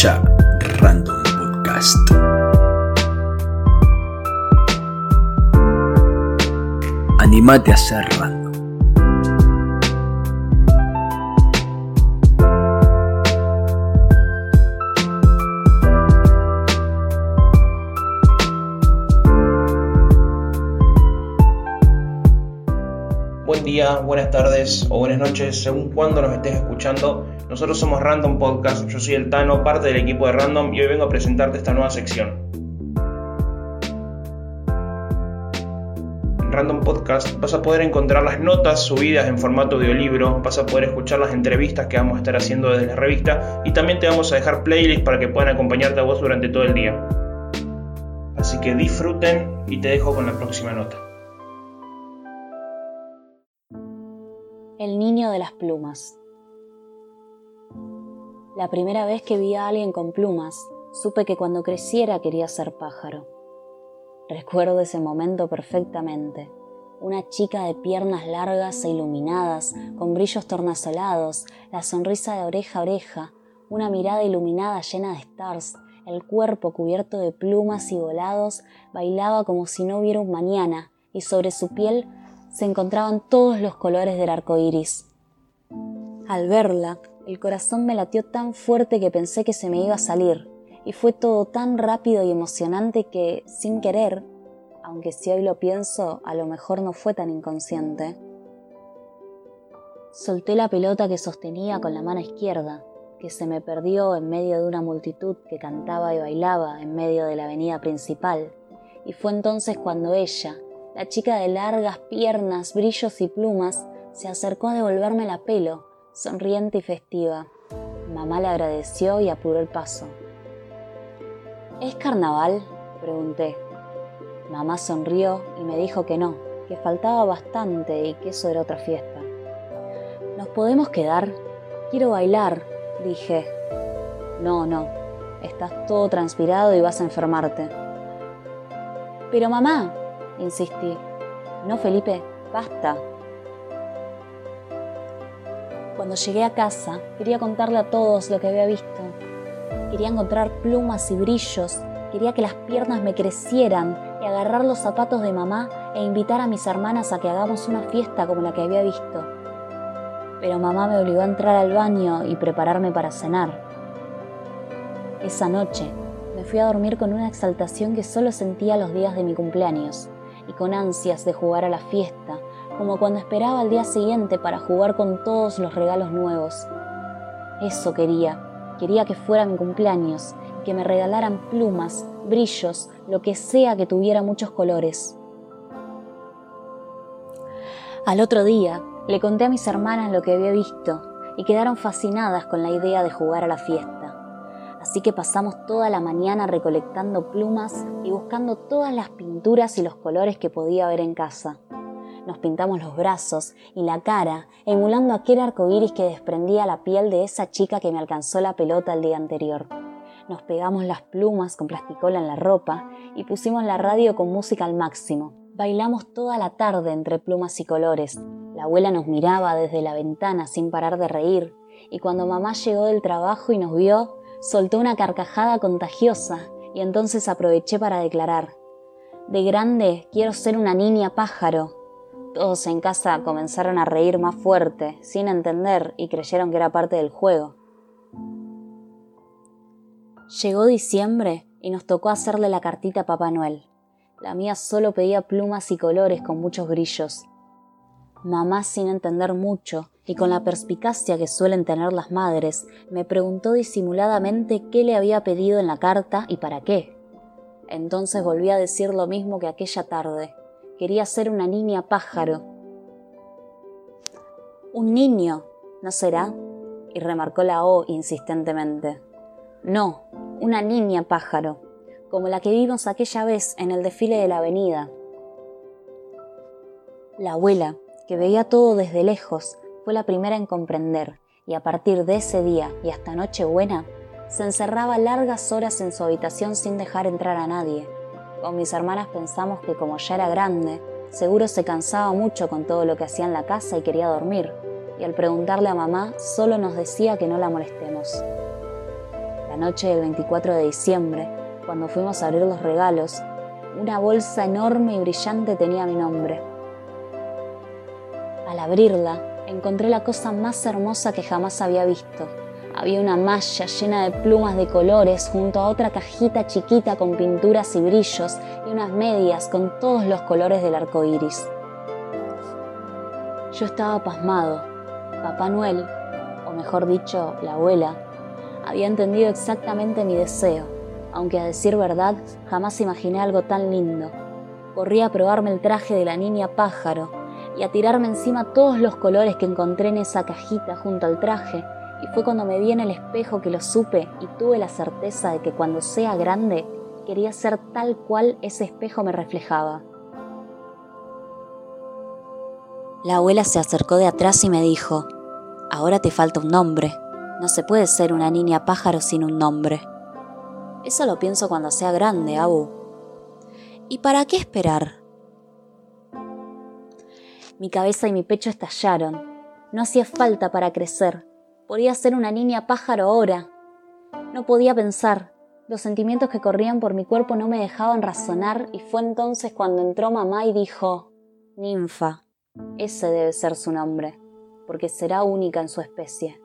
Escucha Random Podcast. Animate a ser random. Buen día, buenas tardes o buenas noches, según cuando nos estés escuchando. Nosotros somos Random Podcast, yo soy el Tano, parte del equipo de Random y hoy vengo a presentarte esta nueva sección. En Random Podcast vas a poder encontrar las notas subidas en formato audiolibro, vas a poder escuchar las entrevistas que vamos a estar haciendo desde la revista y también te vamos a dejar playlists para que puedan acompañarte a vos durante todo el día. Así que disfruten y te dejo con la próxima nota. El niño de las plumas. La primera vez que vi a alguien con plumas, supe que cuando creciera quería ser pájaro. Recuerdo ese momento perfectamente. Una chica de piernas largas e iluminadas, con brillos tornasolados, la sonrisa de oreja a oreja, una mirada iluminada llena de stars, el cuerpo cubierto de plumas y volados, bailaba como si no hubiera un mañana, y sobre su piel se encontraban todos los colores del arco iris. Al verla, el corazón me latió tan fuerte que pensé que se me iba a salir, y fue todo tan rápido y emocionante que, sin querer, aunque si hoy lo pienso, a lo mejor no fue tan inconsciente, solté la pelota que sostenía con la mano izquierda, que se me perdió en medio de una multitud que cantaba y bailaba en medio de la avenida principal, y fue entonces cuando ella, la chica de largas piernas, brillos y plumas se acercó a devolverme la pelo, sonriente y festiva. Mamá le agradeció y apuró el paso. ¿Es carnaval? pregunté. Mamá sonrió y me dijo que no, que faltaba bastante y que eso era otra fiesta. ¿Nos podemos quedar? Quiero bailar, dije. No, no, estás todo transpirado y vas a enfermarte. Pero mamá, insistí. No, Felipe, basta. Cuando llegué a casa, quería contarle a todos lo que había visto. Quería encontrar plumas y brillos, quería que las piernas me crecieran y agarrar los zapatos de mamá e invitar a mis hermanas a que hagamos una fiesta como la que había visto. Pero mamá me obligó a entrar al baño y prepararme para cenar. Esa noche me fui a dormir con una exaltación que solo sentía los días de mi cumpleaños y con ansias de jugar a la fiesta, como cuando esperaba al día siguiente para jugar con todos los regalos nuevos. Eso quería, quería que fuera mi cumpleaños, que me regalaran plumas, brillos, lo que sea que tuviera muchos colores. Al otro día le conté a mis hermanas lo que había visto y quedaron fascinadas con la idea de jugar a la fiesta así que pasamos toda la mañana recolectando plumas y buscando todas las pinturas y los colores que podía haber en casa. Nos pintamos los brazos y la cara, emulando aquel arco iris que desprendía la piel de esa chica que me alcanzó la pelota el día anterior. Nos pegamos las plumas con plasticola en la ropa y pusimos la radio con música al máximo. Bailamos toda la tarde entre plumas y colores. La abuela nos miraba desde la ventana sin parar de reír, y cuando mamá llegó del trabajo y nos vio, soltó una carcajada contagiosa y entonces aproveché para declarar, de grande quiero ser una niña pájaro. Todos en casa comenzaron a reír más fuerte, sin entender, y creyeron que era parte del juego. Llegó diciembre y nos tocó hacerle la cartita a Papá Noel. La mía solo pedía plumas y colores con muchos grillos. Mamá, sin entender mucho, y con la perspicacia que suelen tener las madres, me preguntó disimuladamente qué le había pedido en la carta y para qué. Entonces volví a decir lo mismo que aquella tarde. Quería ser una niña pájaro. Un niño, ¿no será? Y remarcó la O insistentemente. No, una niña pájaro, como la que vimos aquella vez en el desfile de la avenida. La abuela, que veía todo desde lejos, fue la primera en comprender, y a partir de ese día y hasta Nochebuena, se encerraba largas horas en su habitación sin dejar entrar a nadie. Con mis hermanas pensamos que como ya era grande, seguro se cansaba mucho con todo lo que hacía en la casa y quería dormir, y al preguntarle a mamá solo nos decía que no la molestemos. La noche del 24 de diciembre, cuando fuimos a abrir los regalos, una bolsa enorme y brillante tenía mi nombre. Al abrirla, encontré la cosa más hermosa que jamás había visto. Había una malla llena de plumas de colores junto a otra cajita chiquita con pinturas y brillos y unas medias con todos los colores del arco iris. Yo estaba pasmado. Papá Noel, o mejor dicho, la abuela, había entendido exactamente mi deseo, aunque a decir verdad jamás imaginé algo tan lindo. Corrí a probarme el traje de la niña pájaro y a tirarme encima todos los colores que encontré en esa cajita junto al traje, y fue cuando me vi en el espejo que lo supe y tuve la certeza de que cuando sea grande quería ser tal cual ese espejo me reflejaba. La abuela se acercó de atrás y me dijo, ahora te falta un nombre. No se puede ser una niña pájaro sin un nombre. Eso lo pienso cuando sea grande, Abu. ¿Y para qué esperar? Mi cabeza y mi pecho estallaron. No hacía falta para crecer. Podía ser una niña pájaro ahora. No podía pensar. Los sentimientos que corrían por mi cuerpo no me dejaban razonar y fue entonces cuando entró mamá y dijo, Ninfa, ese debe ser su nombre, porque será única en su especie.